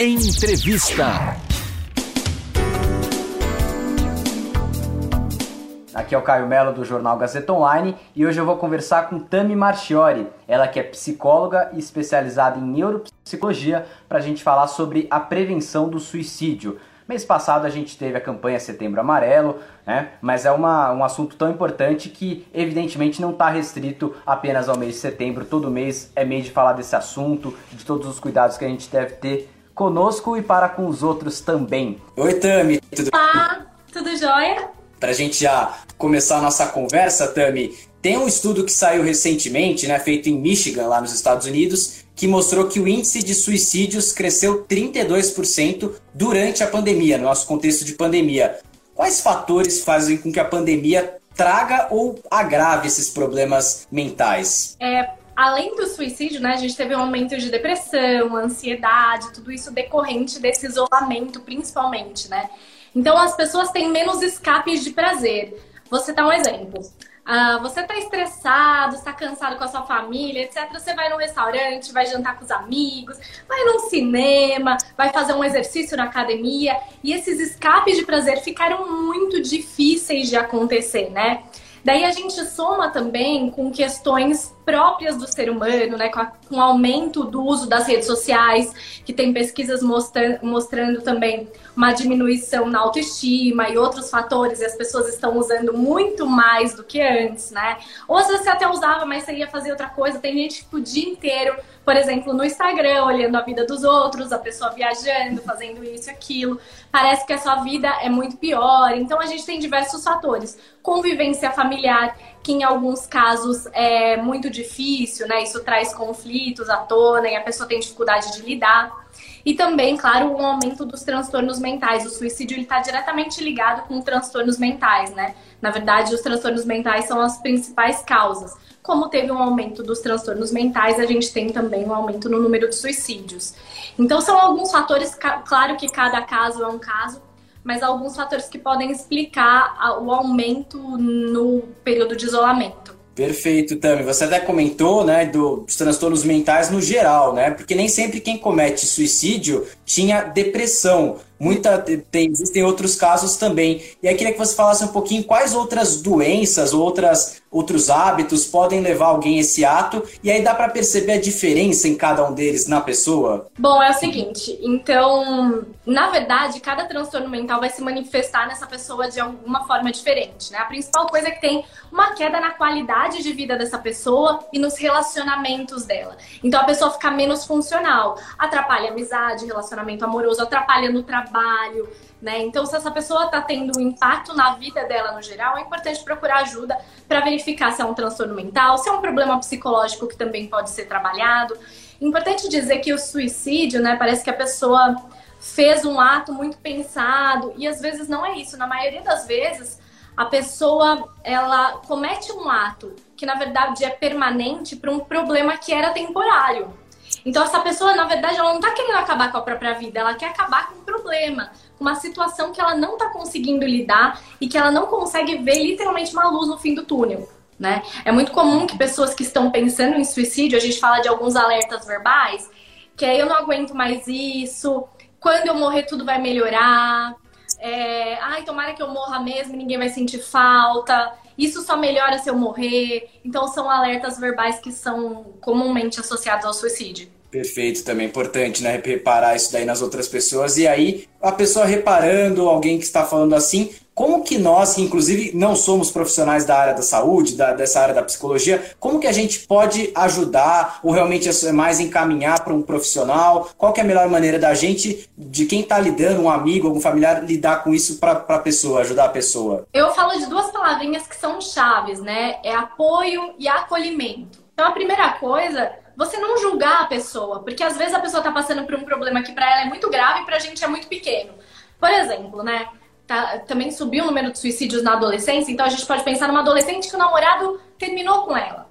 Entrevista. Aqui é o Caio Melo do jornal Gazeta Online e hoje eu vou conversar com Tami Marchiori, ela que é psicóloga e especializada em neuropsicologia, para a gente falar sobre a prevenção do suicídio. Mês passado a gente teve a campanha Setembro Amarelo, né? mas é uma, um assunto tão importante que evidentemente não está restrito apenas ao mês de setembro. Todo mês é mês de falar desse assunto, de todos os cuidados que a gente deve ter conosco e para com os outros também. Oi, Tami, tudo Olá, tudo jóia? Para a gente já começar a nossa conversa, Tami, tem um estudo que saiu recentemente, né, feito em Michigan, lá nos Estados Unidos, que mostrou que o índice de suicídios cresceu 32% durante a pandemia, no nosso contexto de pandemia. Quais fatores fazem com que a pandemia traga ou agrave esses problemas mentais? É, além do suicídio, né, a gente teve um aumento de depressão, ansiedade, tudo isso decorrente desse isolamento, principalmente, né? Então as pessoas têm menos escapes de prazer. Você dá um exemplo. Uh, você tá estressado, está cansado com a sua família, etc. Você vai no restaurante, vai jantar com os amigos, vai num cinema, vai fazer um exercício na academia. E esses escapes de prazer ficaram muito difíceis de acontecer, né? Daí a gente soma também com questões próprias do ser humano, né, com, a, com o aumento do uso das redes sociais, que tem pesquisas mostra, mostrando também uma diminuição na autoestima e outros fatores, e as pessoas estão usando muito mais do que antes, né? Ou você até usava, mas você ia fazer outra coisa. Tem gente que o dia inteiro, por exemplo, no Instagram, olhando a vida dos outros, a pessoa viajando, fazendo isso e aquilo. Parece que a sua vida é muito pior. Então a gente tem diversos fatores. Convivência familiar, que em alguns casos é muito difícil, né? Isso traz conflitos à tona e a pessoa tem dificuldade de lidar. E também, claro, o aumento dos transtornos mentais. O suicídio está diretamente ligado com transtornos mentais, né? Na verdade, os transtornos mentais são as principais causas. Como teve um aumento dos transtornos mentais, a gente tem também um aumento no número de suicídios. Então, são alguns fatores, claro que cada caso é um caso, mas alguns fatores que podem explicar o aumento no período de isolamento. Perfeito, Tami. Você até comentou, né, dos transtornos mentais no geral, né? Porque nem sempre quem comete suicídio tinha depressão. Muita, tem, existem outros casos também. E aí queria que você falasse um pouquinho quais outras doenças, outras, outros hábitos podem levar alguém a esse ato, e aí dá para perceber a diferença em cada um deles na pessoa? Bom, é o seguinte, então, na verdade, cada transtorno mental vai se manifestar nessa pessoa de alguma forma diferente, né? A principal coisa é que tem uma queda na qualidade de vida dessa pessoa e nos relacionamentos dela. Então a pessoa fica menos funcional, atrapalha amizade, relacionamento amoroso, atrapalha no trabalho trabalho, né? Então, se essa pessoa está tendo um impacto na vida dela no geral, é importante procurar ajuda para verificar se é um transtorno mental, se é um problema psicológico que também pode ser trabalhado. Importante dizer que o suicídio, né, parece que a pessoa fez um ato muito pensado e às vezes não é isso. Na maioria das vezes, a pessoa ela comete um ato que na verdade é permanente para um problema que era temporário. Então, essa pessoa, na verdade, ela não tá querendo acabar com a própria vida, ela quer acabar com um problema, com uma situação que ela não tá conseguindo lidar e que ela não consegue ver literalmente uma luz no fim do túnel. Né? É muito comum que pessoas que estão pensando em suicídio, a gente fala de alguns alertas verbais, que é eu não aguento mais isso, quando eu morrer tudo vai melhorar, é, ai, tomara que eu morra mesmo, ninguém vai sentir falta isso só melhora se eu morrer. Então são alertas verbais que são comumente associados ao suicídio. Perfeito, também é importante, né? Reparar isso daí nas outras pessoas. E aí, a pessoa reparando, alguém que está falando assim, como que nós, que inclusive não somos profissionais da área da saúde, da, dessa área da psicologia, como que a gente pode ajudar ou realmente é mais encaminhar para um profissional? Qual que é a melhor maneira da gente, de quem está lidando, um amigo, algum familiar, lidar com isso para a pessoa, ajudar a pessoa? Eu falo de duas palavrinhas que são chaves, né? É apoio e acolhimento. Então, a primeira coisa você não julgar a pessoa, porque às vezes a pessoa está passando por um problema que para ela é muito grave e para a gente é muito pequeno. Por exemplo, né? tá, também subiu o número de suicídios na adolescência, então a gente pode pensar numa adolescente que o namorado terminou com ela.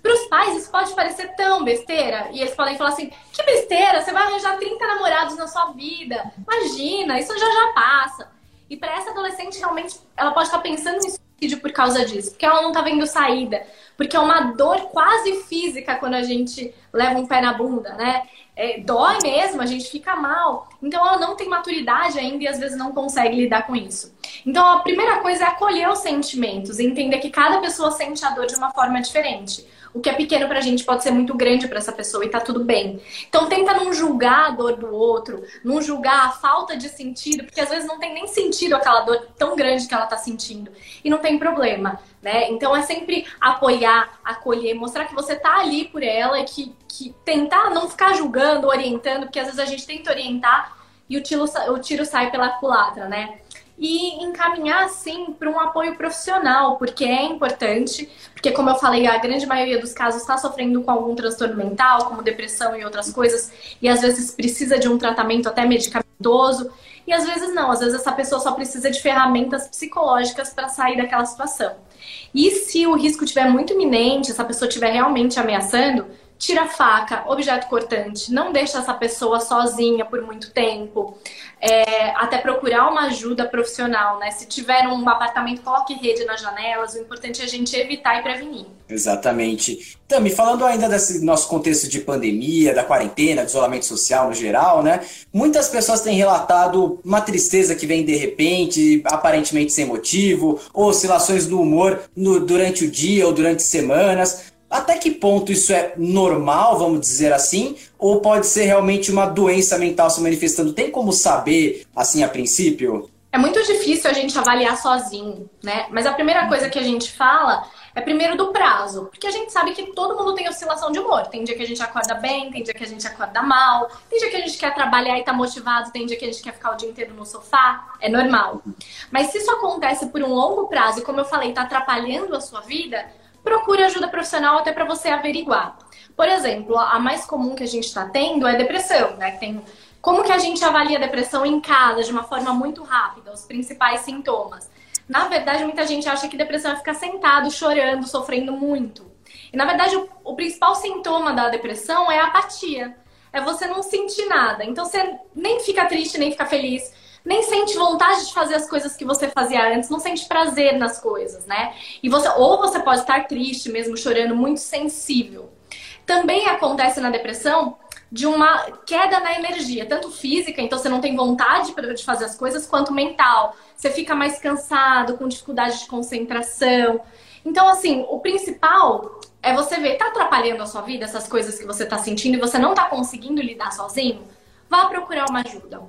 Para os pais, isso pode parecer tão besteira. E eles podem falar assim: que besteira, você vai arranjar 30 namorados na sua vida. Imagina, isso já já passa. E para essa adolescente, realmente, ela pode estar pensando em suicídio por causa disso, porque ela não tá vendo saída, porque é uma dor quase física quando a gente leva um pé na bunda, né? É, dói mesmo, a gente fica mal. Então ela não tem maturidade ainda e às vezes não consegue lidar com isso. Então a primeira coisa é acolher os sentimentos, entender que cada pessoa sente a dor de uma forma diferente. O que é pequeno pra gente pode ser muito grande para essa pessoa e tá tudo bem. Então tenta não julgar a dor do outro, não julgar a falta de sentido, porque às vezes não tem nem sentido aquela dor tão grande que ela tá sentindo. E não tem problema, né? Então é sempre apoiar, acolher, mostrar que você tá ali por ela e que, que tentar não ficar julgando, orientando, porque às vezes a gente tenta orientar e o tiro, o tiro sai pela culatra, né? E encaminhar sim para um apoio profissional, porque é importante, porque como eu falei, a grande maioria dos casos está sofrendo com algum transtorno mental, como depressão e outras coisas, e às vezes precisa de um tratamento até medicamentoso, e às vezes não, às vezes essa pessoa só precisa de ferramentas psicológicas para sair daquela situação. E se o risco estiver muito iminente, essa pessoa estiver realmente ameaçando, tira faca, objeto cortante, não deixa essa pessoa sozinha por muito tempo. É, até procurar uma ajuda profissional, né? Se tiver um apartamento, coloque rede nas janelas. O importante é a gente evitar e prevenir. Exatamente. Tami, falando ainda desse nosso contexto de pandemia, da quarentena, do isolamento social no geral, né? Muitas pessoas têm relatado uma tristeza que vem de repente, aparentemente sem motivo, oscilações no humor no, durante o dia ou durante semanas. Até que ponto isso é normal, vamos dizer assim, ou pode ser realmente uma doença mental se manifestando? Tem como saber, assim, a princípio? É muito difícil a gente avaliar sozinho, né? Mas a primeira coisa que a gente fala é primeiro do prazo, porque a gente sabe que todo mundo tem oscilação de humor. Tem dia que a gente acorda bem, tem dia que a gente acorda mal, tem dia que a gente quer trabalhar e tá motivado, tem dia que a gente quer ficar o dia inteiro no sofá, é normal. Mas se isso acontece por um longo prazo e como eu falei, tá atrapalhando a sua vida, procure ajuda profissional até para você averiguar. Por exemplo, a mais comum que a gente está tendo é depressão, né? Tem como que a gente avalia a depressão em casa de uma forma muito rápida, os principais sintomas. Na verdade, muita gente acha que depressão é ficar sentado, chorando, sofrendo muito. E na verdade, o, o principal sintoma da depressão é a apatia. É você não sentir nada. Então você nem fica triste, nem fica feliz nem sente vontade de fazer as coisas que você fazia antes, não sente prazer nas coisas, né? E você ou você pode estar triste mesmo, chorando, muito sensível. Também acontece na depressão de uma queda na energia, tanto física, então você não tem vontade de fazer as coisas, quanto mental. Você fica mais cansado, com dificuldade de concentração. Então, assim, o principal é você ver, tá atrapalhando a sua vida, essas coisas que você tá sentindo e você não tá conseguindo lidar sozinho? Vá procurar uma ajuda.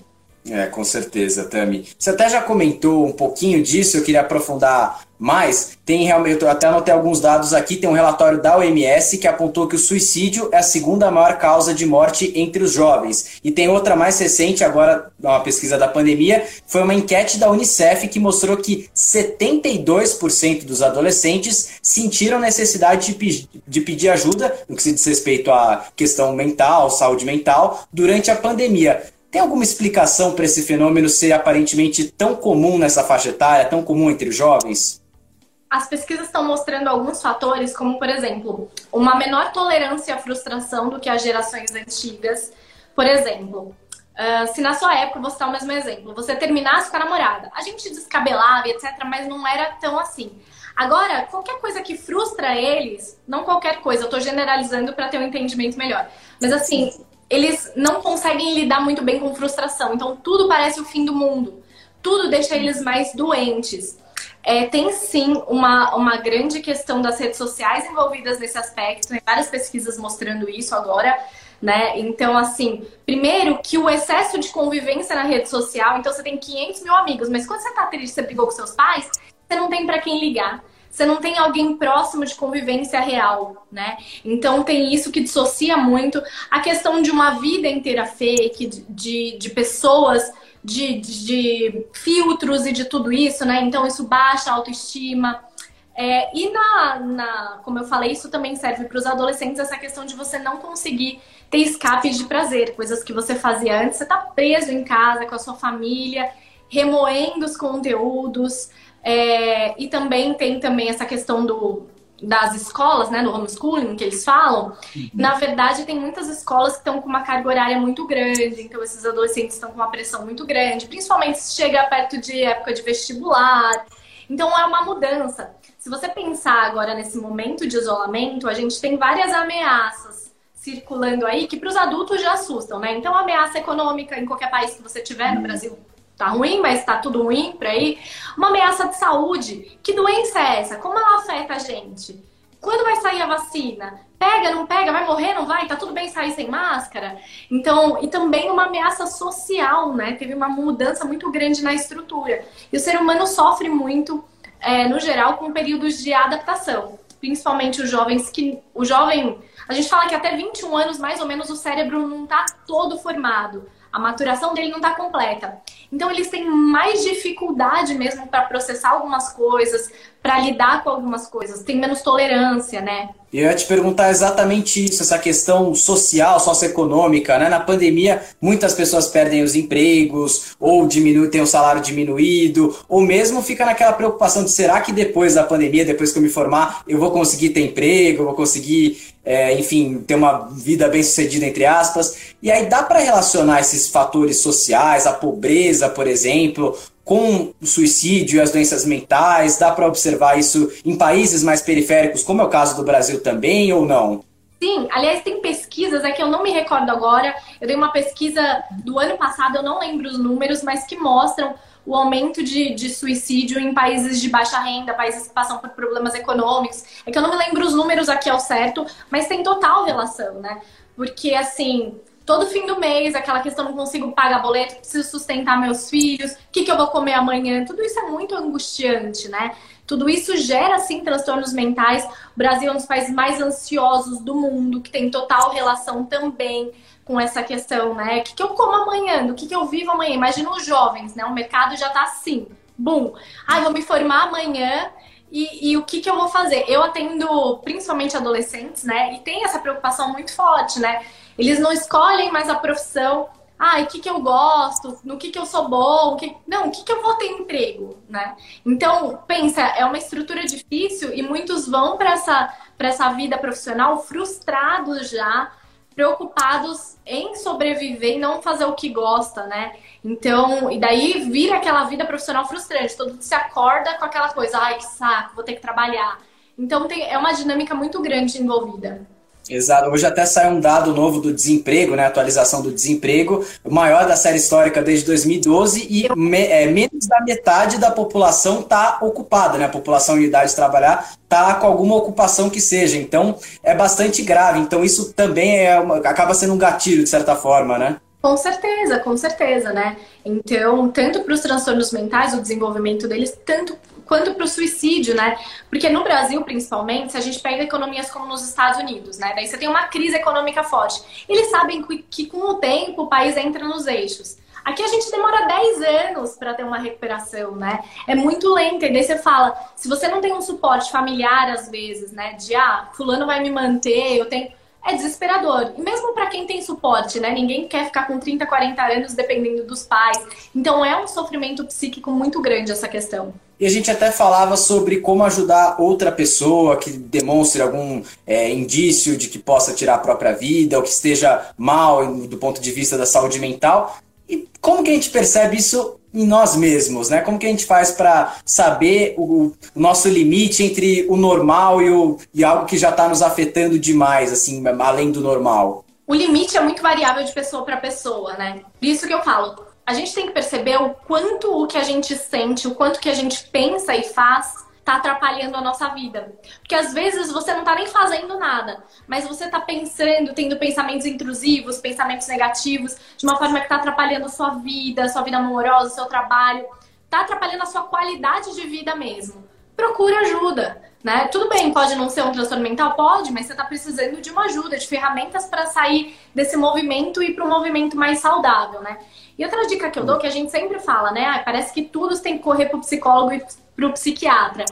É, com certeza, Tami. Você até já comentou um pouquinho disso, eu queria aprofundar mais. Tem realmente, eu até anotei alguns dados aqui, tem um relatório da OMS que apontou que o suicídio é a segunda maior causa de morte entre os jovens. E tem outra mais recente, agora, uma pesquisa da pandemia, foi uma enquete da Unicef que mostrou que 72% dos adolescentes sentiram necessidade de, de pedir ajuda no que se diz respeito à questão mental, saúde mental, durante a pandemia. Tem alguma explicação para esse fenômeno ser aparentemente tão comum nessa faixa etária, tão comum entre os jovens? As pesquisas estão mostrando alguns fatores, como, por exemplo, uma menor tolerância à frustração do que as gerações antigas. Por exemplo, uh, se na sua época, vou citar o mesmo exemplo, você terminasse com a namorada, a gente descabelava, etc., mas não era tão assim. Agora, qualquer coisa que frustra eles, não qualquer coisa, eu estou generalizando para ter um entendimento melhor, mas assim, eles não conseguem lidar muito bem com frustração. Então tudo parece o fim do mundo. Tudo deixa eles mais doentes. É, tem sim uma, uma grande questão das redes sociais envolvidas nesse aspecto. Tem várias pesquisas mostrando isso agora. Né? Então, assim, primeiro que o excesso de convivência na rede social, então você tem 500 mil amigos, mas quando você tá triste, você brigou com seus pais, você não tem para quem ligar você não tem alguém próximo de convivência real, né? Então tem isso que dissocia muito a questão de uma vida inteira fake, de, de, pessoas, de, de, de, filtros e de tudo isso, né? Então isso baixa a autoestima. É, e na, na, como eu falei, isso também serve para os adolescentes, essa questão de você não conseguir ter escapes de prazer, coisas que você fazia antes, você tá preso em casa com a sua família, remoendo os conteúdos, é, e também tem também essa questão do, das escolas, né, do homeschooling que eles falam. Uhum. Na verdade, tem muitas escolas que estão com uma carga horária muito grande, então esses adolescentes estão com uma pressão muito grande, principalmente se chega perto de época de vestibular. Então é uma mudança. Se você pensar agora nesse momento de isolamento, a gente tem várias ameaças circulando aí que para os adultos já assustam, né? Então, ameaça econômica em qualquer país que você tiver, no Brasil tá ruim, mas tá tudo ruim por aí. Uma ameaça de saúde. Que doença é essa? Como ela afeta a gente? Quando vai sair a vacina? Pega, não pega? Vai morrer, não vai? Tá tudo bem sair sem máscara? Então, e também uma ameaça social, né? Teve uma mudança muito grande na estrutura. E o ser humano sofre muito, é, no geral, com períodos de adaptação. Principalmente os jovens que. O jovem a gente fala que até 21 anos, mais ou menos, o cérebro não está todo formado. A maturação dele não está completa. Então, eles têm mais dificuldade mesmo para processar algumas coisas, para lidar com algumas coisas, tem menos tolerância, né? Eu ia te perguntar exatamente isso, essa questão social, socioeconômica, né? Na pandemia, muitas pessoas perdem os empregos, ou diminuem, tem o salário diminuído, ou mesmo fica naquela preocupação de será que depois da pandemia, depois que eu me formar, eu vou conseguir ter emprego, eu vou conseguir, é, enfim, ter uma vida bem sucedida, entre aspas. E aí dá para relacionar esses fatores sociais, a pobreza, por exemplo, com o suicídio e as doenças mentais? Dá para observar isso em países mais periféricos, como é o caso do Brasil também, ou não? Sim, aliás, tem pesquisas, é que eu não me recordo agora. Eu dei uma pesquisa do ano passado, eu não lembro os números, mas que mostram o aumento de, de suicídio em países de baixa renda, países que passam por problemas econômicos. É que eu não me lembro os números aqui ao certo, mas tem total relação, né? Porque, assim, todo fim do mês, aquela questão não consigo pagar boleto, preciso sustentar meus filhos, o que, que eu vou comer amanhã, tudo isso é muito angustiante, né? Tudo isso gera, sim, transtornos mentais. O Brasil é um dos países mais ansiosos do mundo, que tem total relação também com essa questão, né? O que, que eu como amanhã? Do que, que eu vivo amanhã? Imagina os jovens, né? O mercado já tá assim. Bum! Ah, vou me formar amanhã e, e, o que, que eu vou fazer? Eu atendo principalmente adolescentes, né? E tem essa preocupação muito forte, né? Eles não escolhem mais a profissão. Ah, o que, que eu gosto? No que, que eu sou bom? Que... Não, o que, que eu vou ter emprego, né? Então, pensa, é uma estrutura difícil e muitos vão para essa, essa vida profissional frustrados já, preocupados em sobreviver e não fazer o que gosta, né? Então, e daí vira aquela vida profissional frustrante. Todo mundo se acorda com aquela coisa, ai, que saco, vou ter que trabalhar. Então, tem, é uma dinâmica muito grande envolvida. Exato. Hoje até sai um dado novo do desemprego, né? Atualização do desemprego, maior da série histórica desde 2012 e me, é, menos da metade da população está ocupada, né? A população em idade de trabalhar está com alguma ocupação que seja. Então é bastante grave. Então isso também é uma, acaba sendo um gatilho de certa forma, né? Com certeza, com certeza, né? Então, tanto para os transtornos mentais, o desenvolvimento deles, tanto quanto para o suicídio, né? Porque no Brasil, principalmente, se a gente pega economias como nos Estados Unidos, né? Daí você tem uma crise econômica forte. Eles sabem que, que com o tempo o país entra nos eixos. Aqui a gente demora 10 anos para ter uma recuperação, né? É muito lenta. E daí você fala, se você não tem um suporte familiar, às vezes, né? De, ah, fulano vai me manter, eu tenho é desesperador. E mesmo para quem tem suporte, né? Ninguém quer ficar com 30, 40 anos dependendo dos pais. Então é um sofrimento psíquico muito grande essa questão. E a gente até falava sobre como ajudar outra pessoa que demonstre algum é, indício de que possa tirar a própria vida ou que esteja mal do ponto de vista da saúde mental. E como que a gente percebe isso em nós mesmos, né? Como que a gente faz para saber o, o, nosso limite entre o normal e, o, e algo que já está nos afetando demais, assim, além do normal? O limite é muito variável de pessoa para pessoa, né? Por isso que eu falo, a gente tem que perceber o quanto o que a gente sente, o quanto que a gente pensa e faz tá atrapalhando a nossa vida. Porque às vezes você não tá nem fazendo nada, mas você tá pensando, tendo pensamentos intrusivos, pensamentos negativos, de uma forma que tá atrapalhando a sua vida, a sua vida amorosa, o seu trabalho, tá atrapalhando a sua qualidade de vida mesmo. Procura ajuda, né? Tudo bem, pode não ser um transtorno mental, pode, mas você tá precisando de uma ajuda, de ferramentas para sair desse movimento e para um movimento mais saudável, né? E outra dica que eu dou, que a gente sempre fala, né? Ah, parece que tudo tem que correr pro psicólogo e para o psiquiatra.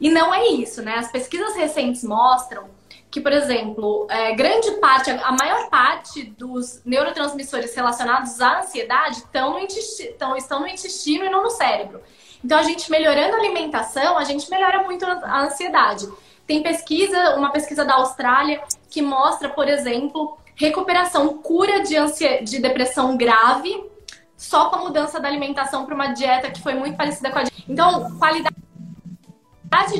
E não é isso, né? As pesquisas recentes mostram que, por exemplo, é, grande parte, a maior parte dos neurotransmissores relacionados à ansiedade estão no, intestino, estão no intestino e não no cérebro. Então, a gente melhorando a alimentação, a gente melhora muito a ansiedade. Tem pesquisa, uma pesquisa da Austrália, que mostra, por exemplo, recuperação, cura de, ansia, de depressão grave só com a mudança da alimentação para uma dieta que foi muito parecida com a Então, qualidade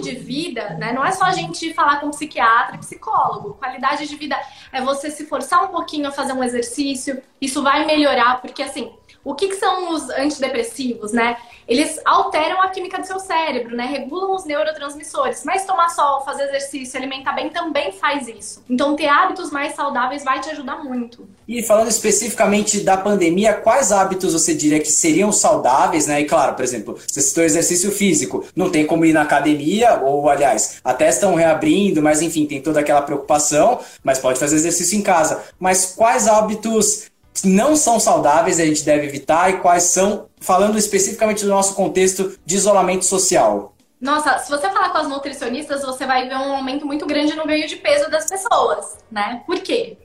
de vida, né? Não é só a gente falar com psiquiatra psicólogo. Qualidade de vida é você se forçar um pouquinho a fazer um exercício. Isso vai melhorar, porque assim, o que, que, são os antidepressivos, né? Eles alteram a química do seu cérebro, né? Regulam os neurotransmissores. Mas tomar sol, fazer exercício, alimentar bem também faz isso. Então, ter hábitos mais saudáveis vai te ajudar muito. E falando especificamente da pandemia, quais hábitos você diria que seriam saudáveis, né? E claro, por exemplo, você citou exercício físico, não tem como ir na academia, ou aliás, até estão reabrindo, mas enfim, tem toda aquela preocupação, mas pode fazer exercício em casa. Mas quais hábitos não são saudáveis a gente deve evitar e quais são, falando especificamente do nosso contexto de isolamento social? Nossa, se você falar com as nutricionistas, você vai ver um aumento muito grande no ganho de peso das pessoas, né? Por quê?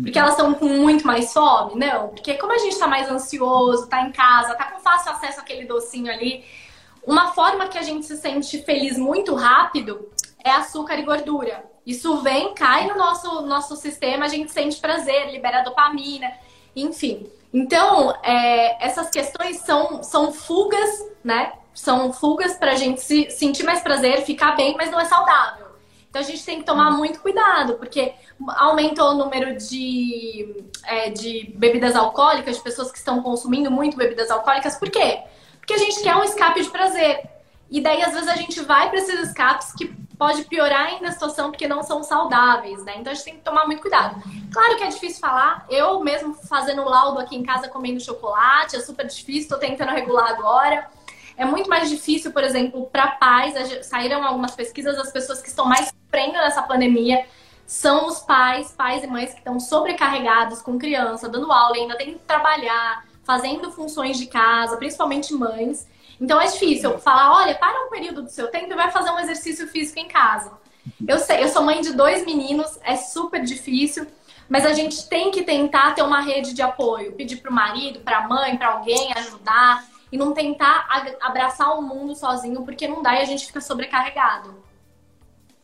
Porque elas estão com muito mais fome? Não. Porque como a gente está mais ansioso, está em casa, está com fácil acesso àquele docinho ali, uma forma que a gente se sente feliz muito rápido é açúcar e gordura. Isso vem, cai no nosso, nosso sistema, a gente sente prazer, libera dopamina. Enfim. Então, é, essas questões são, são fugas, né? São fugas para a gente se sentir mais prazer, ficar bem, mas não é saudável. Então a gente tem que tomar muito cuidado, porque aumentou o número de, é, de bebidas alcoólicas, de pessoas que estão consumindo muito bebidas alcoólicas. Por quê? Porque a gente quer um escape de prazer. E daí, às vezes, a gente vai para esses escapes que pode piorar ainda a situação porque não são saudáveis, né? Então a gente tem que tomar muito cuidado. Claro que é difícil falar. Eu mesmo fazendo laudo aqui em casa comendo chocolate, é super difícil, tô tentando regular agora. É muito mais difícil, por exemplo, para pais. Saíram algumas pesquisas, as pessoas que estão mais sofrendo nessa pandemia são os pais, pais e mães que estão sobrecarregados com criança, dando aula, ainda tem que trabalhar, fazendo funções de casa, principalmente mães. Então é difícil falar, olha, para um período do seu tempo e vai fazer um exercício físico em casa. Eu sei, eu sou mãe de dois meninos, é super difícil, mas a gente tem que tentar ter uma rede de apoio, pedir para o marido, para a mãe, para alguém ajudar e não tentar abraçar o mundo sozinho, porque não dá e a gente fica sobrecarregado.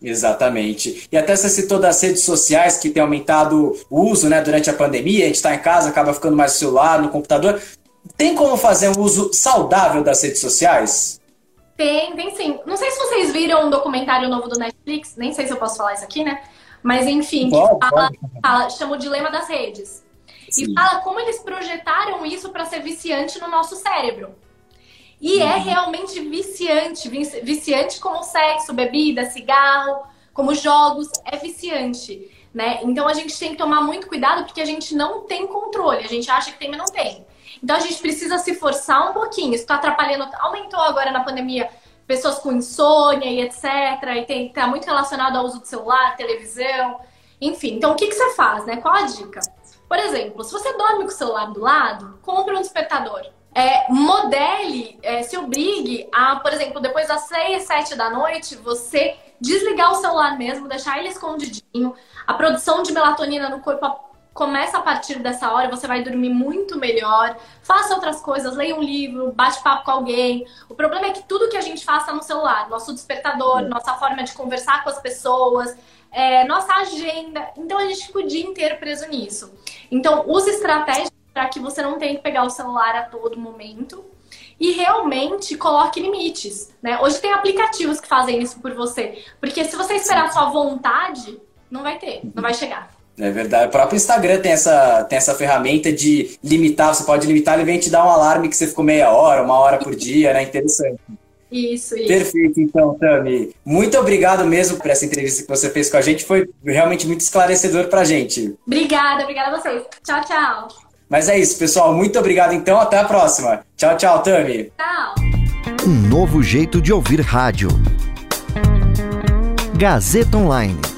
Exatamente. E até você citou das redes sociais que tem aumentado o uso né, durante a pandemia, a gente está em casa, acaba ficando mais no celular, no computador. Tem como fazer um uso saudável das redes sociais? Tem, tem sim. Não sei se vocês viram um documentário novo do Netflix, nem sei se eu posso falar isso aqui, né? Mas enfim, pode, fala, fala, chama o Dilema das Redes. Sim. E fala como eles projetaram isso para ser viciante no nosso cérebro. E é uhum. é realmente viciante, viciante como sexo, bebida, cigarro, como jogos, é viciante, né? Então a gente tem que tomar muito cuidado porque a gente não tem controle, a gente acha que tem, mas não tem. Então a gente precisa se forçar um pouquinho. Isso está atrapalhando, aumentou agora na pandemia pessoas com insônia e etc. E tem, tá muito relacionado ao uso do celular, televisão, enfim. Então o que, que você faz, né? Qual a dica? Por exemplo, se você dorme com o celular do lado, compre um despertador. É, modele, é, se obrigue a, por exemplo, depois das 6, 7 da noite, você desligar o celular mesmo, deixar ele escondidinho. A produção de melatonina no corpo começa a partir dessa hora, você vai dormir muito melhor. Faça outras coisas, leia um livro, bate papo com alguém. O problema é que tudo que a gente faz está no celular. Nosso despertador, nossa forma de conversar com as pessoas, é, nossa agenda. Então a gente fica o dia inteiro preso nisso. Então, use estratégias para que você não tenha que pegar o celular a todo momento. E realmente coloque limites. Né? Hoje tem aplicativos que fazem isso por você. Porque se você esperar a sua vontade, não vai ter, não vai chegar. É verdade. O próprio Instagram tem essa, tem essa ferramenta de limitar. Você pode limitar, ele vem te dar um alarme que você ficou meia hora, uma hora por dia, né? Interessante. Isso, isso. Perfeito, então, Tami. Muito obrigado mesmo por essa entrevista que você fez com a gente. Foi realmente muito esclarecedor pra gente. Obrigada, obrigada a vocês. Tchau, tchau. Mas é isso, pessoal. Muito obrigado, então. Até a próxima. Tchau, tchau, Tami. Tchau. Um novo jeito de ouvir rádio. Gazeta Online